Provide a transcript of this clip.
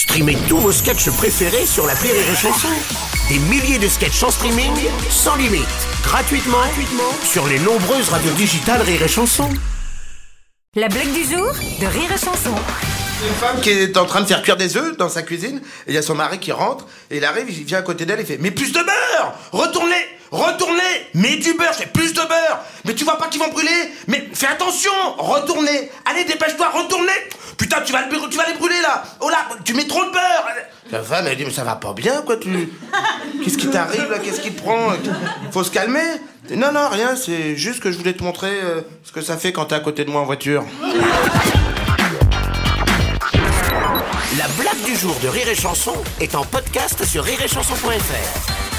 Streamez tous vos sketchs préférés sur la Rire et Chanson. Des milliers de sketchs en streaming, sans limite, gratuitement, gratuitement sur les nombreuses radios digitales Rire et Chanson. La blague du jour de Rire et Chanson. Une femme qui est en train de faire cuire des œufs dans sa cuisine, et il y a son mari qui rentre, et il arrive, il vient à côté d'elle, il fait Mais plus de beurre! Retournez! Retournez! Mets du beurre, c'est plus de beurre! Mais tu vois pas qu'ils vont brûler! Mais fais attention! Retournez! Allez, dépêche-toi, retournez! Putain, tu vas, le, tu vas les brûler là! Oh là, tu mets trop de La femme, elle dit Mais ça va pas bien, quoi, tu. Qu'est-ce qui t'arrive là Qu'est-ce qui te prend Faut se calmer Non, non, rien, c'est juste que je voulais te montrer euh, ce que ça fait quand t'es à côté de moi en voiture. La blague du jour de Rire et Chanson est en podcast sur rireetchanson.fr.